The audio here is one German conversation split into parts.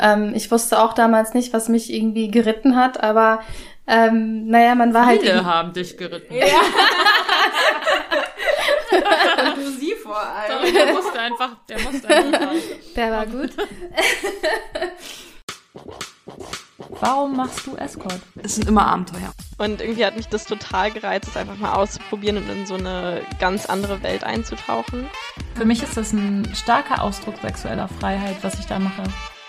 Ähm, ich wusste auch damals nicht, was mich irgendwie geritten hat, aber ähm, naja, man war Viele halt. Viele haben dich geritten. Ja. Und du sie vor allem. Sorry, der musste einfach, der musste einfach. Der war gut. Warum machst du Escort? Es sind immer Abenteuer. Und irgendwie hat mich das total gereizt, es einfach mal auszuprobieren und in so eine ganz andere Welt einzutauchen. Für mich ist das ein starker Ausdruck sexueller Freiheit, was ich da mache.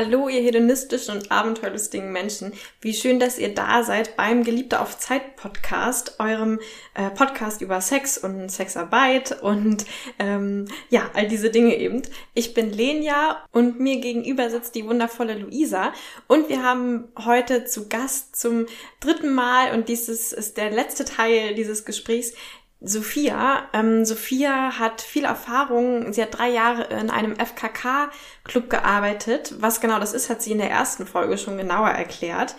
Hallo, ihr hedonistischen und abenteuerlustigen Menschen. Wie schön, dass ihr da seid beim Geliebte auf Zeit Podcast, eurem äh, Podcast über Sex und Sexarbeit und ähm, ja, all diese Dinge eben. Ich bin Lenia und mir gegenüber sitzt die wundervolle Luisa und wir haben heute zu Gast zum dritten Mal und dieses ist der letzte Teil dieses Gesprächs Sophia. Ähm, Sophia hat viel Erfahrung. Sie hat drei Jahre in einem FKK-Club gearbeitet. Was genau das ist, hat sie in der ersten Folge schon genauer erklärt.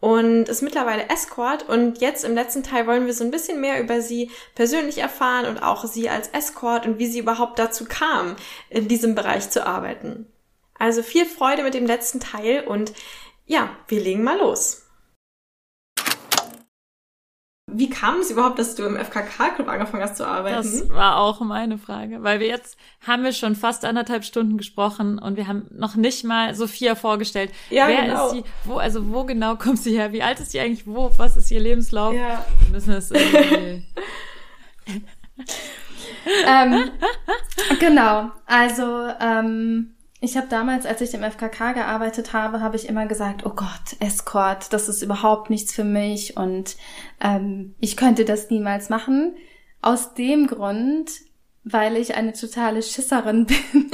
Und ist mittlerweile Escort. Und jetzt im letzten Teil wollen wir so ein bisschen mehr über sie persönlich erfahren und auch sie als Escort und wie sie überhaupt dazu kam, in diesem Bereich zu arbeiten. Also viel Freude mit dem letzten Teil und ja, wir legen mal los. Wie kam es überhaupt, dass du im FKK-Club angefangen hast zu arbeiten? Das war auch meine Frage, weil wir jetzt haben wir schon fast anderthalb Stunden gesprochen und wir haben noch nicht mal Sophia vorgestellt. Ja, Wer genau. ist sie? Wo, also wo genau kommt sie her? Wie alt ist sie eigentlich? Wo? Was ist ihr Lebenslauf? Ja. Wir müssen es irgendwie. ähm, genau, also ähm, ich habe damals, als ich im FKK gearbeitet habe, habe ich immer gesagt, oh Gott, Escort, das ist überhaupt nichts für mich und ähm, ich könnte das niemals machen. Aus dem Grund, weil ich eine totale Schisserin bin.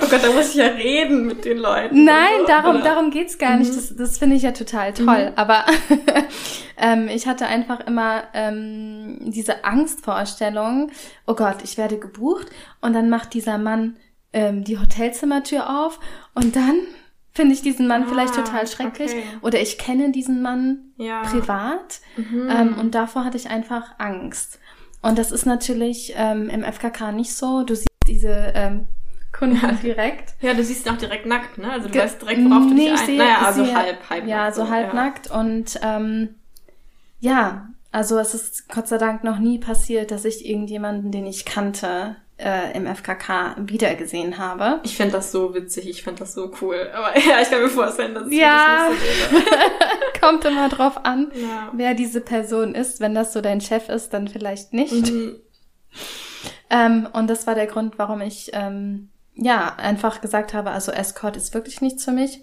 oh Gott, da muss ich ja reden mit den Leuten. Nein, so, darum, oder? darum geht's gar nicht. Mhm. Das, das finde ich ja total toll. Mhm. Aber ähm, ich hatte einfach immer ähm, diese Angstvorstellung, oh Gott, ich werde gebucht und dann macht dieser Mann ähm, die Hotelzimmertür auf und dann finde ich diesen Mann Ah, vielleicht total schrecklich okay. oder ich kenne diesen Mann Ja. privat Mhm. ähm, und davor hatte ich einfach Angst. Und das ist natürlich ähm, im FKK nicht so. Du siehst diese ähm, Kunden Ja. direkt. Ja, du siehst ihn auch direkt nackt, ne? Also du Ge- weißt direkt, worauf du Nee, dich ich ein... sehe- naja, also sehe- halb, halb. Ja, so halbnackt und ähm, ja, also es ist Gott sei Dank noch nie passiert, dass ich irgendjemanden, den ich kannte, äh, im FKK wiedergesehen habe. Ich finde das so witzig, ich finde das so cool. Aber ja, ich kann mir vorstellen, dass es Ja. wirklich nicht so. Kommt immer drauf an, Ja. wer diese Person ist. Wenn das so dein Chef ist, dann vielleicht nicht. Mhm. Ähm, und das war der Grund, warum ich ähm, ja einfach gesagt habe, also Escort ist wirklich nichts für mich.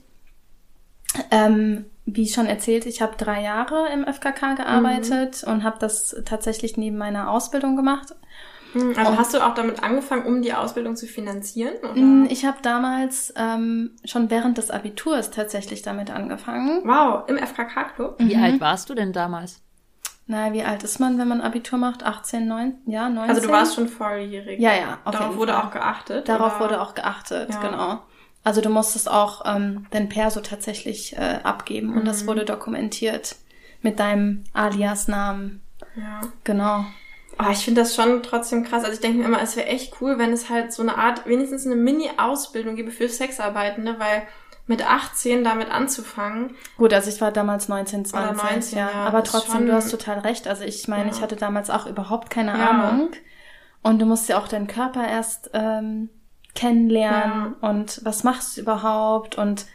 Ähm, wie schon erzählt, ich habe drei Jahre im FKK gearbeitet und habe das tatsächlich neben meiner Ausbildung gemacht. Also Und- hast du auch damit angefangen, um die Ausbildung zu finanzieren? Oder? Mm, Ich habe damals ähm, schon während des Abiturs tatsächlich damit angefangen. Wow, im FKK-Club? Wie Mhm. alt warst du denn damals? Na, wie alt ist man, wenn man Abitur macht? 18, 9, ja, 19? Also du warst schon volljährig. Ja, ja, auf Darauf jeden wurde Fall. auch geachtet? Darauf oder? wurde auch geachtet, Ja. genau. Also du musstest auch ähm, dein Perso tatsächlich äh, abgeben und das Mhm. wurde dokumentiert mit deinem Alias-Namen. Ja. Genau. Oh, ich finde das schon trotzdem krass. Also ich denke mir immer, es wäre echt cool, wenn es halt so eine Art, wenigstens eine Mini-Ausbildung gäbe für Sexarbeitende, weil mit 18 damit anzufangen. Gut, also ich war damals 19, 20, Oder 19, ja. ja, Aber trotzdem, schon- du hast total recht. Also ich meine, Ja. ich hatte damals auch überhaupt keine Ja. Ahnung. Und du musst ja auch deinen Körper erst ähm, kennenlernen und was machst du überhaupt und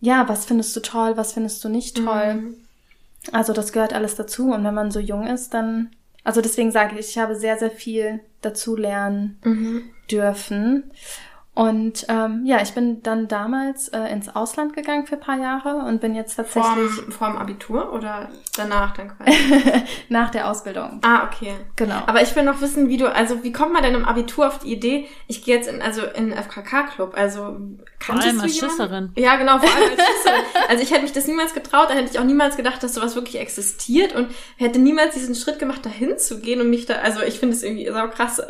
ja, was findest du toll, was findest du nicht toll. Mhm. Also das gehört alles dazu. Und wenn man so jung ist, dann, also deswegen sage ich, ich habe sehr, sehr viel dazu lernen Mhm. dürfen. Und ähm, ja, ich bin dann damals äh, ins Ausland gegangen für ein paar Jahre und bin jetzt tatsächlich Vorm, vorm Abitur oder danach dann quasi? nach der Ausbildung. ah, okay. Genau. Aber ich will noch wissen, wie du, also wie kommt man denn im Abitur auf die Idee, ich gehe jetzt in, also in den FKK-Club, also allem du als jemanden? Schisserin. Ja, genau, vor allem als Schisserin. also ich hätte mich das niemals getraut, da hätte ich auch niemals gedacht, dass sowas wirklich existiert und hätte niemals diesen Schritt gemacht, dahin zu gehen und mich da, also ich finde es irgendwie sau krass.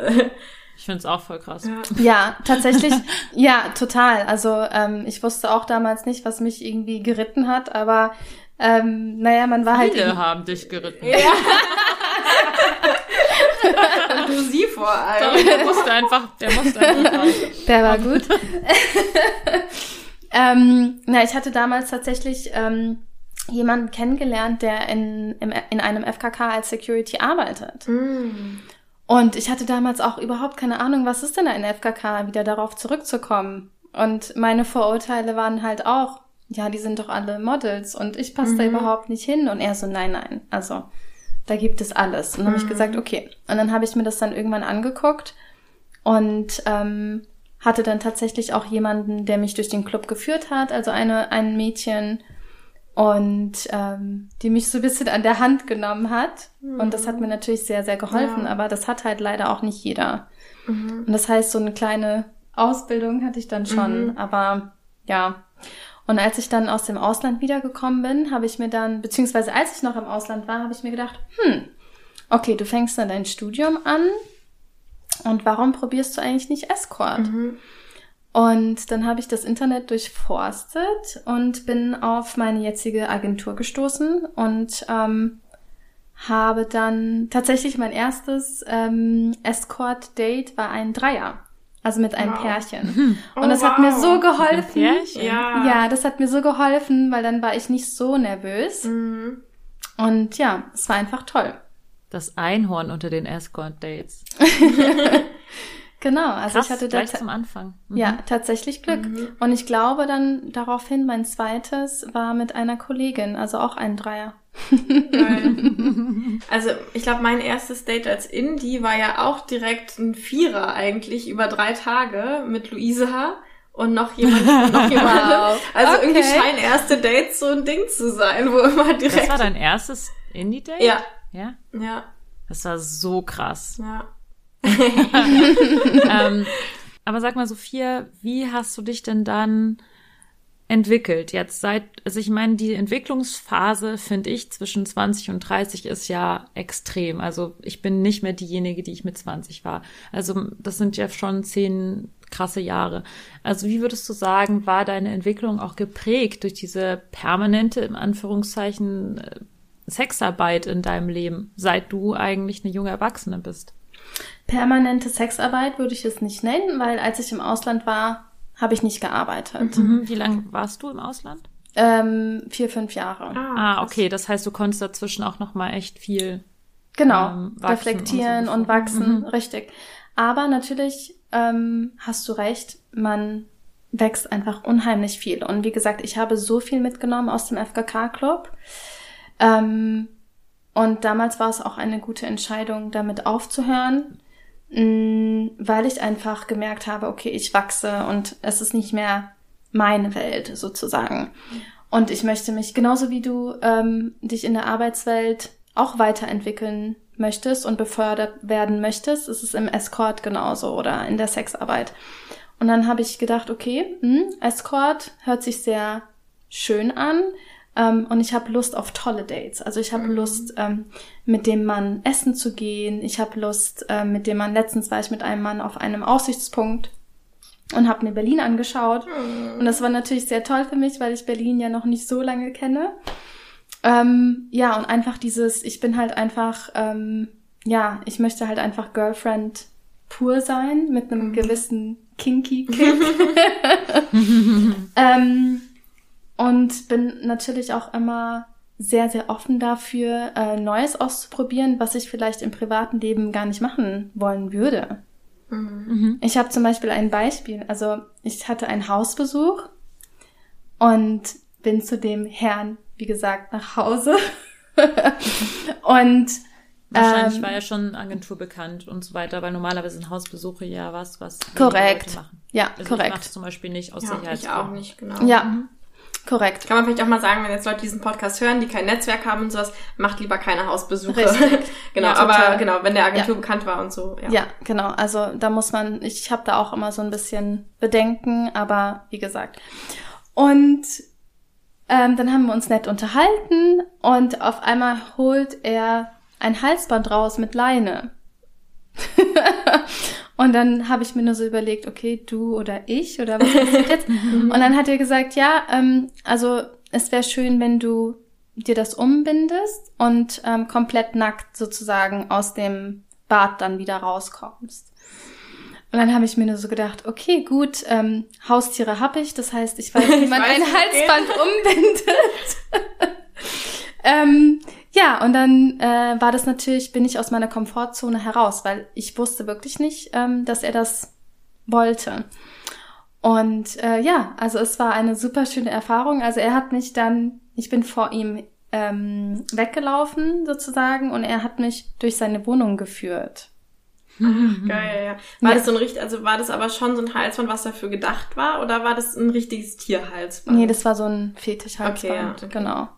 Ich finde es auch voll krass. Ja, tatsächlich, ja, total. Also ähm, ich wusste auch damals nicht, was mich irgendwie geritten hat, aber ähm, naja, man war halt. Viele haben dich geritten. und du sie vor allem. Der musste einfach, der musste einfach raus. Der war gut. ähm, na, ich hatte damals tatsächlich ähm, jemanden kennengelernt, der in, im, in einem FKK als Security arbeitet. Und ich hatte damals auch überhaupt keine Ahnung, was ist denn ein FKK, wieder darauf zurückzukommen. Und meine Vorurteile waren halt auch, ja, die sind doch alle Models und ich passe da überhaupt nicht hin. Und er so, nein, nein, also da gibt es alles. Und dann habe ich gesagt, okay. Und dann habe ich mir das dann irgendwann angeguckt und ähm, hatte dann tatsächlich auch jemanden, der mich durch den Club geführt hat, also eine ein Mädchen und ähm, die mich so ein bisschen an der Hand genommen hat. Und das hat mir natürlich sehr, sehr geholfen, Ja. aber das hat halt leider auch nicht jeder. Und das heißt, so eine kleine Ausbildung hatte ich dann schon, aber ja. Und als ich dann aus dem Ausland wiedergekommen bin, habe ich mir dann, beziehungsweise als ich noch im Ausland war, habe ich mir gedacht, hm, okay, du fängst dann dein Studium an und warum probierst du eigentlich nicht Escort? Und dann habe ich das Internet durchforstet und bin auf meine jetzige Agentur gestoßen und ähm, habe dann tatsächlich mein erstes ähm, Escort-Date war ein Dreier. Also mit einem Wow. Pärchen. Und Oh, das hat mir wow. so geholfen. Pärchen? Ja. Ja, das hat mir so geholfen, weil dann war ich nicht so nervös. Mhm. Und ja, es war einfach toll. Das Einhorn unter den Escort-Dates. Genau, also Krass, ich hatte da gleich zum Anfang. Mhm. ja tatsächlich Glück. Und ich glaube dann daraufhin, mein zweites war mit einer Kollegin, also auch ein Dreier. Also ich glaube, mein erstes Date als Indie war ja auch direkt ein Vierer eigentlich über drei Tage mit Luisa und noch jemand, noch jemand. Wow. Also irgendwie Okay. scheinen erste Dates so ein Ding zu sein, wo immer Das direkt. war dein erstes Indie-Date? Ja, Ja? ja, Das war so krass. ja. ähm, aber sag mal, Sophia, wie hast du dich denn dann entwickelt? Jetzt seit, also ich meine, die Entwicklungsphase, finde ich, zwischen 20 und 30 ist ja extrem. Also ich bin nicht mehr diejenige, die ich mit 20 war. Also das sind ja schon zehn krasse Jahre. Also wie würdest du sagen, war deine Entwicklung auch geprägt durch diese permanente, im Anführungszeichen, äh, Sexarbeit in deinem Leben, seit du eigentlich eine junge Erwachsene bist? Permanente Sexarbeit würde ich es nicht nennen, weil als ich im Ausland war, habe ich nicht gearbeitet. Mhm. Wie lange warst du im Ausland? Ähm, vier, fünf Jahre. Ah, okay. Das heißt, du konntest dazwischen auch noch mal echt viel. Genau, ähm, reflektieren und und, so. wachsen, Mhm. richtig. Aber natürlich ähm, hast du recht, man wächst einfach unheimlich viel. Und wie gesagt, ich habe so viel mitgenommen aus dem FKK-Club. Ähm, und damals war es auch eine gute Entscheidung, damit aufzuhören, weil ich einfach gemerkt habe, okay, ich wachse und es ist nicht mehr meine Welt sozusagen. Und ich möchte mich genauso wie du ähm, dich in der Arbeitswelt auch weiterentwickeln möchtest und befördert werden möchtest, ist es im Escort genauso oder in der Sexarbeit. Und dann habe ich gedacht, okay, hm, Escort hört sich sehr schön an ähm, und ich habe Lust auf tolle Dates. Also ich habe Lust, ähm, mit dem Mann essen zu gehen. Ich habe Lust, ähm, mit dem Mann, letztens war ich mit einem Mann auf einem Aussichtspunkt und habe mir Berlin angeschaut. Und das war natürlich sehr toll für mich, weil ich Berlin ja noch nicht so lange kenne. Ähm, ja, und einfach dieses, ich bin halt einfach, ähm, ja, ich möchte halt einfach Girlfriend pur sein, mit einem gewissen kinky Kick. ähm, und bin natürlich auch immer sehr, sehr offen dafür, äh, Neues auszuprobieren, was ich vielleicht im privaten Leben gar nicht machen wollen würde. Ich habe zum Beispiel ein Beispiel. Also ich hatte einen Hausbesuch und bin zu dem Herrn, wie gesagt, nach Hause. und Wahrscheinlich ähm, war ja schon Agentur bekannt und so weiter, weil normalerweise sind Hausbesuche ja was, was Korrekt. Leute machen. Ja, Also Ich korrekt. mach's zum Beispiel nicht aus Ja, ich Sicherheitsgründen. auch nicht, genau. Ja, korrekt. Kann man vielleicht auch mal sagen, wenn jetzt Leute diesen Podcast hören, die kein Netzwerk haben und sowas, macht lieber keine Hausbesuche. Richtig. genau, Ja, aber genau, wenn der Agentur bekannt war und so. Ja. Ja, genau. Also da muss man, ich habe da auch immer so ein bisschen Bedenken, aber wie gesagt. Und ähm, dann haben wir uns nett unterhalten und auf einmal holt er ein Halsband raus mit Leine. und dann habe ich mir nur so überlegt, okay, du oder ich oder was passiert jetzt? und dann hat er gesagt, ja, ähm, also es wäre schön, wenn du dir das umbindest und ähm, komplett nackt sozusagen aus dem Bad dann wieder rauskommst. Und dann habe ich mir nur so gedacht, okay, gut, ähm, Haustiere habe ich, das heißt, ich weiß, wie man weiß, ein Halsband umbindet. ähm, ja, und dann äh, war das natürlich, bin ich aus meiner Komfortzone heraus, weil ich wusste wirklich nicht, ähm, dass er das wollte. Und äh, ja, also es war eine super schöne Erfahrung. Also er hat mich dann, ich bin vor ihm ähm, weggelaufen sozusagen und er hat mich durch seine Wohnung geführt. Geil, ja. War Ja. das so ein richtig, also war das aber schon so ein Halsband, was dafür gedacht war, oder war das ein richtiges Tierhalsband? Nee, das war so ein Fetischhalsband. Okay, ja, okay. Genau.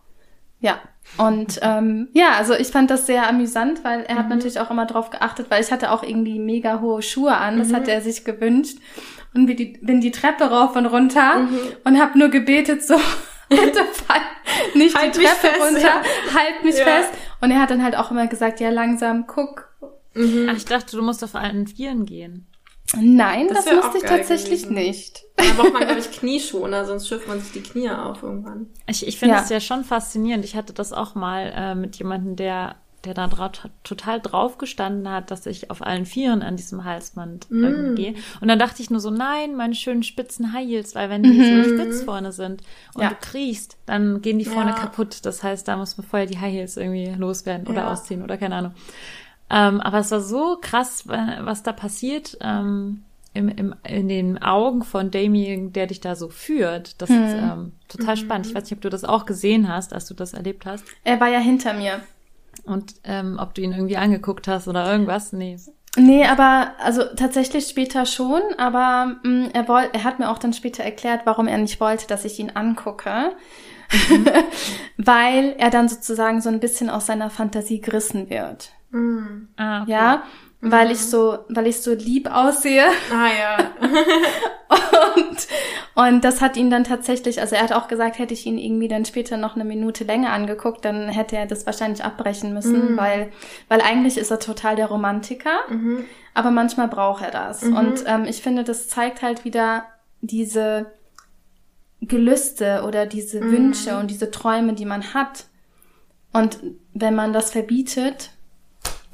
Ja. Und ähm, ja, also ich fand das sehr amüsant, weil er Mhm. hat natürlich auch immer drauf geachtet, weil ich hatte auch irgendwie mega hohe Schuhe an, das Mhm. hat er sich gewünscht. Und bin die, bin die Treppe rauf und runter Mhm. und habe nur gebetet, so, bitte fall nicht Halt die mich Treppe fest, runter, ja. halt mich Ja. fest. Und er hat dann halt auch immer gesagt, ja, langsam, guck. Mhm. Ach, ich dachte, du musst auf allen Vieren gehen. Nein, Das das, musste ich tatsächlich gewesen. nicht. Da braucht man, glaube ich, Knieschoner, sonst schürft man sich die Knie auf irgendwann. Ich, ich finde Ja. es ja schon faszinierend. Ich hatte das auch mal äh, mit jemandem, der, der da dra total drauf gestanden hat, dass ich auf allen Vieren an diesem Halsband Mm. irgendwie gehe. Und dann dachte ich nur so, nein, meine schönen spitzen High Heels, weil wenn die so spitz vorne sind und Mhm. Ja. du kriechst, dann gehen die vorne Ja. kaputt. Das heißt, da muss man vorher die High Heels irgendwie loswerden oder Ja. ausziehen oder keine Ahnung. Ähm, aber es war so krass, wa- was da passiert. Ähm, im, im, in den Augen von Damien, der dich da so führt. Das ist ähm, total spannend. Ich weiß nicht, ob du das auch gesehen hast, als du das erlebt hast. Er war ja hinter mir. Und ähm, ob du ihn irgendwie angeguckt hast oder irgendwas. Nee. Nee, aber also tatsächlich später schon, aber mh, er, woll, er hat mir auch dann später erklärt, warum er nicht wollte, dass ich ihn angucke. Weil er dann sozusagen so ein bisschen aus seiner Fantasie gerissen wird. Ah, okay. Ja, weil ich so, weil ich so lieb aussehe. Ah ja. Und, und das hat ihn dann tatsächlich, also er hat auch gesagt, hätte ich ihn irgendwie dann später noch eine Minute länger angeguckt, dann hätte er das wahrscheinlich abbrechen müssen, weil, weil eigentlich ist er total der Romantiker, aber manchmal braucht er das. Und ähm, ich finde, das zeigt halt wieder diese Gelüste oder diese Wünsche und diese Träume, die man hat. Und wenn man das verbietet,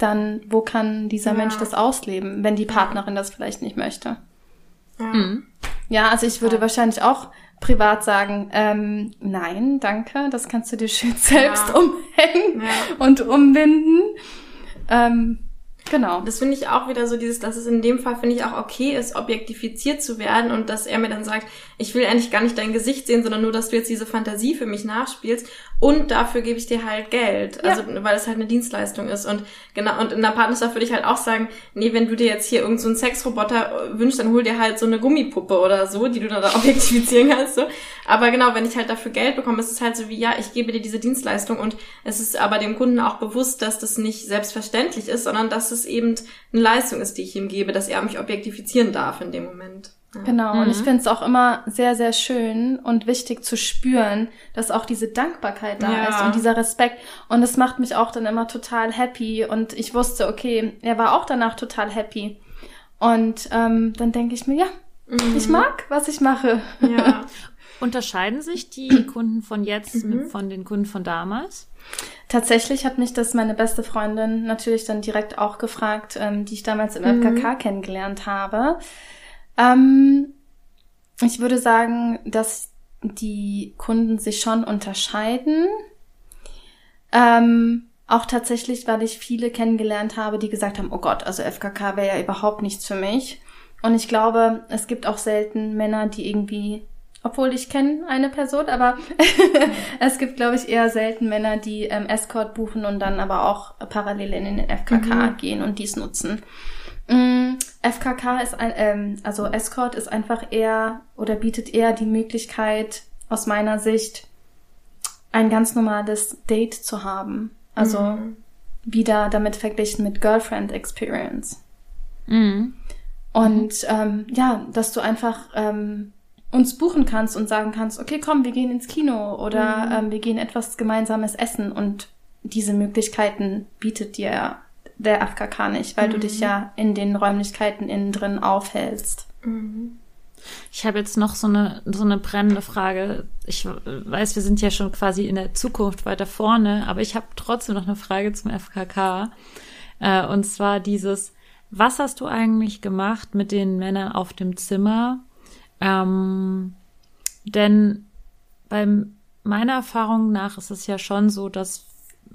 dann wo kann dieser Ja. Mensch das ausleben, wenn die Partnerin das vielleicht nicht möchte? ja. Ja, also ich würde wahrscheinlich auch privat sagen, ähm, nein, danke, das kannst du dir schön selbst Ja. umhängen Ja. und umbinden. Ähm, genau. Das finde ich auch wieder so dieses, dass es in dem Fall, finde ich, auch okay ist, objektifiziert zu werden und dass er mir dann sagt, ich will eigentlich gar nicht dein Gesicht sehen, sondern nur, dass du jetzt diese Fantasie für mich nachspielst und dafür gebe ich dir halt Geld. Also, weil es halt eine Dienstleistung ist und genau, und in der Partnerschaft würde ich halt auch sagen, nee, wenn du dir jetzt hier irgendeinen so einen Sexroboter wünschst, dann hol dir halt so eine Gummipuppe oder so, die du dann da objektifizieren kannst, so. Aber genau, wenn ich halt dafür Geld bekomme, ist es halt so wie, ja, ich gebe dir diese Dienstleistung und es ist aber dem Kunden auch bewusst, dass das nicht selbstverständlich ist, sondern dass es eben eine Leistung ist, die ich ihm gebe, dass er mich objektifizieren darf in dem Moment. Ja. Genau. Und ich finde es auch immer sehr, sehr schön und wichtig zu spüren, dass auch diese Dankbarkeit da Ja. ist und dieser Respekt. Und das macht mich auch dann immer total happy. Und ich wusste, okay, er war auch danach total happy. Und ähm, dann denke ich mir, ja, ich mag, was ich mache. Ja. Unterscheiden sich die Kunden von jetzt mit, von den Kunden von damals? Tatsächlich hat mich das meine beste Freundin natürlich dann direkt auch gefragt, ähm, die ich damals im FKK kennengelernt habe. Ähm, ich würde sagen, dass die Kunden sich schon unterscheiden. Ähm, auch tatsächlich, weil ich viele kennengelernt habe, die gesagt haben, oh Gott, also FKK wäre ja überhaupt nichts für mich. Und ich glaube, es gibt auch selten Männer, die irgendwie, obwohl ich kenne eine Person, aber es gibt, glaube ich, eher selten Männer, die ähm, Escort buchen und dann aber auch parallel in den FKK gehen und dies nutzen. Mm, FKK ist ein, ähm, also Escort ist einfach eher oder bietet eher die Möglichkeit, aus meiner Sicht, ein ganz normales Date zu haben. Also Mhm. wieder damit verglichen mit Girlfriend Experience. Mhm. Und ähm, ja, dass du einfach ähm, uns buchen kannst und sagen kannst, okay, komm, wir gehen ins Kino oder ähm, wir gehen etwas gemeinsames essen und diese Möglichkeiten bietet dir der FKK nicht, weil du dich ja in den Räumlichkeiten innen drin aufhältst. Ich habe jetzt noch so eine, so eine brennende Frage. Ich weiß, wir sind ja schon quasi in der Zukunft weiter vorne, aber ich habe trotzdem noch eine Frage zum FKK. Äh, und zwar dieses, was hast du eigentlich gemacht mit den Männern auf dem Zimmer? Ähm, denn beim meiner Erfahrung nach ist es ja schon so, dass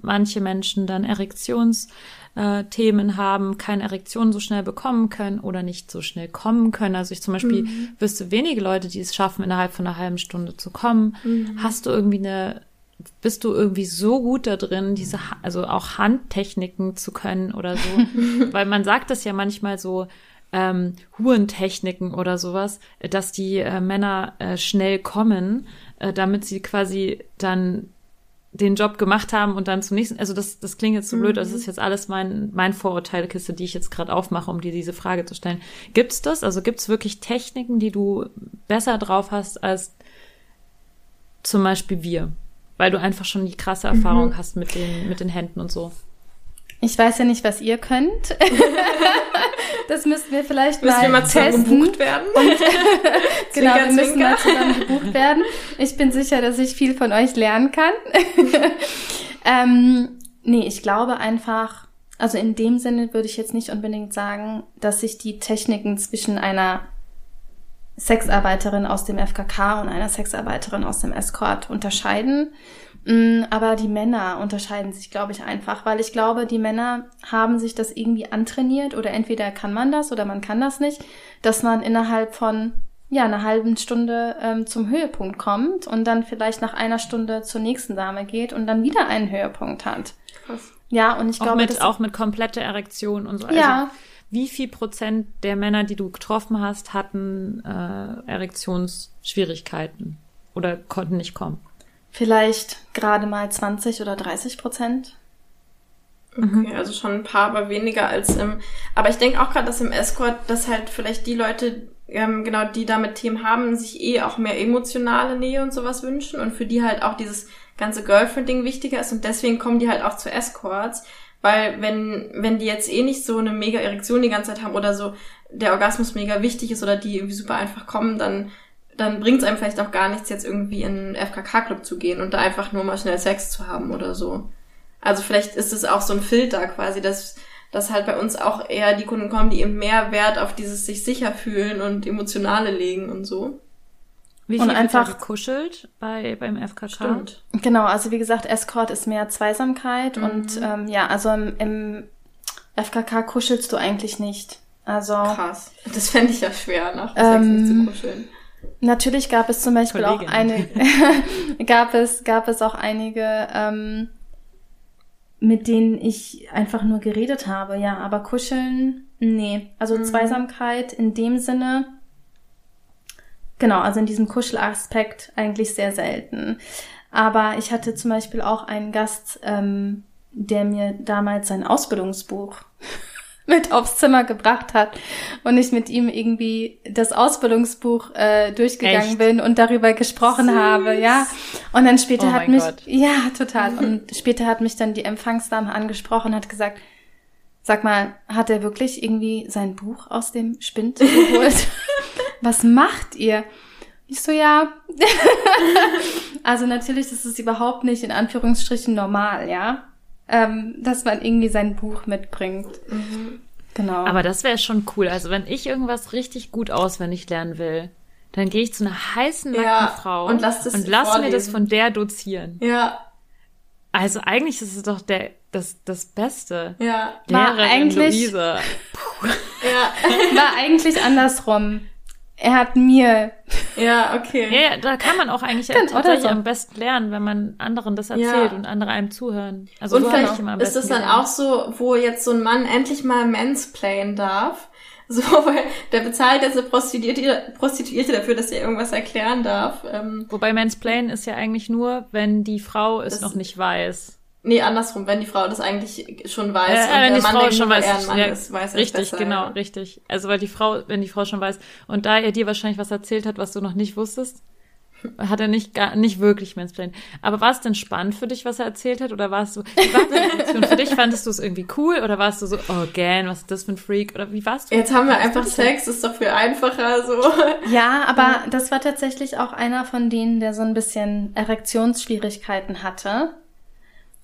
manche Menschen dann Erektionsthemen haben, keine Erektion so schnell bekommen können oder nicht so schnell kommen können. Also ich zum Beispiel wüsste wenige Leute, die es schaffen, innerhalb von einer halben Stunde zu kommen. Hast du irgendwie eine, bist du irgendwie so gut da drin, diese, also auch Handtechniken zu können oder so? Weil man sagt das ja manchmal so, ähm, Hurentechniken oder sowas, dass die äh, Männer äh, schnell kommen, äh, damit sie quasi dann den Job gemacht haben und dann zum nächsten, also das, das klingt jetzt so blöd, das ist jetzt alles mein, mein Vorurteilekiste, die ich jetzt gerade aufmache, um dir diese Frage zu stellen. Gibt's das? Also gibt's wirklich Techniken, die du besser drauf hast als zum Beispiel wir? Weil du einfach schon die krasse Erfahrung hast mit den, mit den Händen und so. Ich weiß ja nicht, was ihr könnt. das müssten wir vielleicht Müssen mal, wir mal testen. gebucht werden? Genau, wir müssen zwinker. mal zusammen gebucht werden. Ich bin sicher, dass ich viel von euch lernen kann. ähm, nee, ich glaube einfach, also in dem Sinne würde ich jetzt nicht unbedingt sagen, dass sich die Techniken zwischen einer Sexarbeiterin aus dem FKK und einer Sexarbeiterin aus dem Escort unterscheiden. Mm, Aber die Männer unterscheiden sich, glaube ich, einfach, weil ich glaube, die Männer haben sich das irgendwie antrainiert oder entweder kann man das oder man kann das nicht, dass man innerhalb von ja einer halben Stunde ähm, zum Höhepunkt kommt und dann vielleicht nach einer Stunde zur nächsten Dame geht und dann wieder einen Höhepunkt hat. Krass. Ja, und ich Auch glaube, mit, das, auch mit kompletter Erektion und so. Also, Ja. Wie viel Prozent der Männer, die du getroffen hast, hatten äh, Erektionsschwierigkeiten oder konnten nicht kommen? Vielleicht gerade mal 20 oder 30 Prozent. Okay, also schon ein paar, aber weniger als im. Aber ich denke auch gerade, dass im Escort, dass halt vielleicht die Leute, ähm, genau, die damit Themen haben, sich eh auch mehr emotionale Nähe und sowas wünschen und für die halt auch dieses ganze Girlfriend-Ding wichtiger ist und deswegen kommen die halt auch zu Escorts. Weil wenn, wenn die jetzt eh nicht so eine mega Erektion die ganze Zeit haben oder so der Orgasmus mega wichtig ist oder die irgendwie super einfach kommen, dann, dann bringt es einem vielleicht auch gar nichts, jetzt irgendwie in einen FKK-Club zu gehen und da einfach nur mal schnell Sex zu haben oder so. Also vielleicht ist es auch so ein Filter quasi, dass, dass halt bei uns auch eher die Kunden kommen, die eben mehr Wert auf dieses sich sicher fühlen und Emotionale legen und so. Wie Und viel einfach- wird da gekuschelt bei, beim FKK? Stimmt. Genau, also wie gesagt, Escort ist mehr Zweisamkeit Mhm. und ähm, ja, also im, im FKK kuschelst du eigentlich nicht. Also Krass. Das fände ich ja schwer, nach Sex Ähm, nicht zu kuscheln. Natürlich gab es zum Beispiel auch Kollegin. eine, gab es gab es auch einige, ähm, mit denen ich einfach nur geredet habe. Ja, aber kuscheln, nee. Also Zweisamkeit in dem Sinne. Genau, also in diesem Kuschelaspekt eigentlich sehr selten. Aber ich hatte zum Beispiel auch einen Gast, ähm, der mir damals sein Ausbildungsbuch mit aufs Zimmer gebracht hat und ich mit ihm irgendwie das Ausbildungsbuch äh, durchgegangen Echt? bin und darüber gesprochen habe, ja. Und dann später Oh hat mich, Gott. ja, total. Und später hat mich dann die Empfangsdame angesprochen, hat gesagt, sag mal, hat er wirklich irgendwie sein Buch aus dem Spind geholt? Was macht ihr? Ich so, ja. also natürlich, das ist überhaupt nicht in Anführungsstrichen normal, ja. Ähm, dass man irgendwie sein Buch mitbringt. Genau. Aber das wäre schon cool. Also wenn ich irgendwas richtig gut auswendig lernen will, dann gehe ich zu einer heißen nackten Ja, Frau und lass das und lass mir das von der dozieren. Ja, Also eigentlich ist es doch der das das Beste. ja, War Lehrerin eigentlich- Luise. ja. war eigentlich andersrum. Er hat mir. Ja, okay. Ja, ja, da kann man auch eigentlich oder tatsächlich so. am besten lernen, wenn man anderen das Ja. erzählt und andere einem zuhören. Also Und so vielleicht ich immer am ist es dann gelernt. auch so, wo jetzt so ein Mann endlich mal mansplayen darf. So, weil der bezahlt jetzt eine Prostituierte, Prostituierte dafür, dass er irgendwas erklären darf. Ähm, Wobei Mansplain ist ja eigentlich nur, wenn die Frau es Das- noch nicht weiß. Nee, andersrum, wenn die Frau das eigentlich schon weiß Äh, und wenn der die Mann Frau denkt, schon weiß, er ein Mann ja, ist, weiß er richtig, besser, genau, ja. richtig. Also weil die Frau, wenn die Frau schon weiß und da er dir wahrscheinlich was erzählt hat, was du noch nicht wusstest, hat er nicht gar nicht wirklich Mansplain. Aber war es denn spannend für dich, was er erzählt hat, oder war es so? Wie war die Reaktion für dich? Fandest du es irgendwie cool oder warst du so, oh gan, was ist das für ein Freak? Oder wie warst du? Jetzt haben wir einfach Sex, ist doch viel einfacher so. Ja, aber das war tatsächlich auch einer von denen, der so ein bisschen Erektionsschwierigkeiten hatte.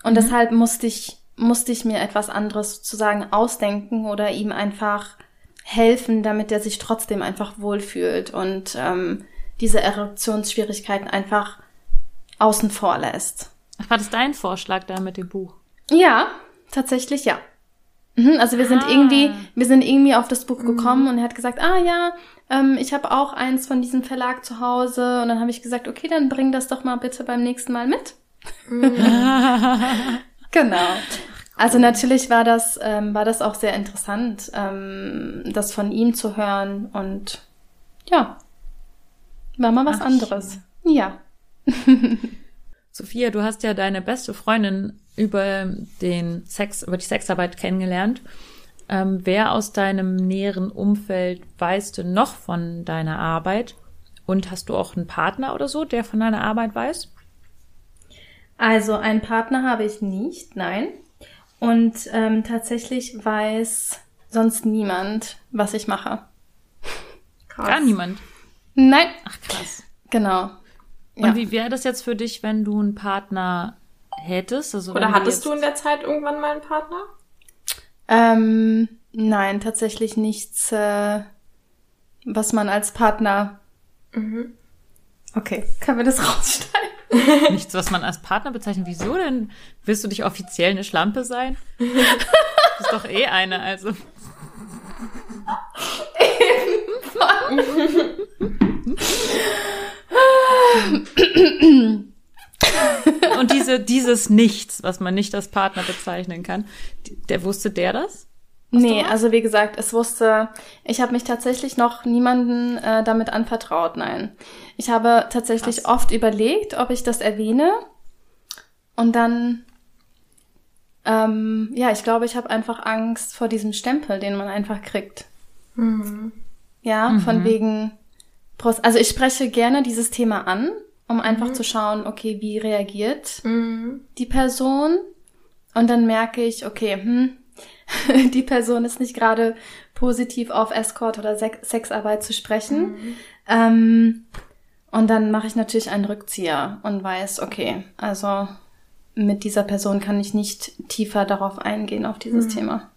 Und deshalb musste ich, musste ich mir etwas anderes sozusagen ausdenken oder ihm einfach helfen, damit er sich trotzdem einfach wohlfühlt und ähm, diese Erektionsschwierigkeiten einfach außen vor lässt. War das dein Vorschlag da mit dem Buch? Ja, tatsächlich ja. Mhm, Also wir sind Ah. irgendwie, wir sind irgendwie auf das Buch gekommen und er hat gesagt, ah ja, ähm, ich habe auch eins von diesem Verlag zu Hause und dann habe ich gesagt, okay, dann bring das doch mal bitte beim nächsten Mal mit. genau. Also natürlich war das, ähm, war das auch sehr interessant, ähm, das von ihm zu hören und ja, war mal was Ach, anderes. Ja. Sophia, du hast ja deine beste Freundin über den Sex, über die Sexarbeit kennengelernt. Ähm, wer aus deinem näheren Umfeld weißt du noch von deiner Arbeit? Und hast du auch einen Partner oder so, der von deiner Arbeit weiß? Also einen Partner habe ich nicht, nein. Und ähm, tatsächlich weiß sonst niemand, was ich mache. Krass. Gar niemand. Nein, Ach krass. genau. Und Ja. wie wäre das jetzt für dich, wenn du einen Partner hättest? Also Oder hattest jetzt- du in der Zeit irgendwann mal einen Partner? Ähm, nein, tatsächlich nichts, äh, was man als Partner. Mhm. Okay, können wir das rausschneiden? nichts, was man als Partner bezeichnet? Wieso denn? Willst du dich offiziell eine Schlampe sein? Du bist doch eh eine, also. Und diese, dieses Nichts, was man nicht als Partner bezeichnen kann, der wusste der das? Nee, also wie gesagt, es wusste, ich habe mich tatsächlich noch niemanden äh, damit anvertraut, nein. Ich habe tatsächlich oft überlegt, ob ich das erwähne. Und dann, ähm, ja, ich glaube, ich habe einfach Angst vor diesem Stempel, den man einfach kriegt. Ja, von wegen, Prost- also ich spreche gerne dieses Thema an, um einfach zu schauen, okay, wie reagiert Mhm. die Person und dann merke ich, okay, hm, die Person ist nicht gerade positiv auf Escort oder Se Sexarbeit zu sprechen. Ähm, und dann mache ich natürlich einen Rückzieher und weiß, okay, also mit dieser Person kann ich nicht tiefer darauf eingehen, auf dieses Thema.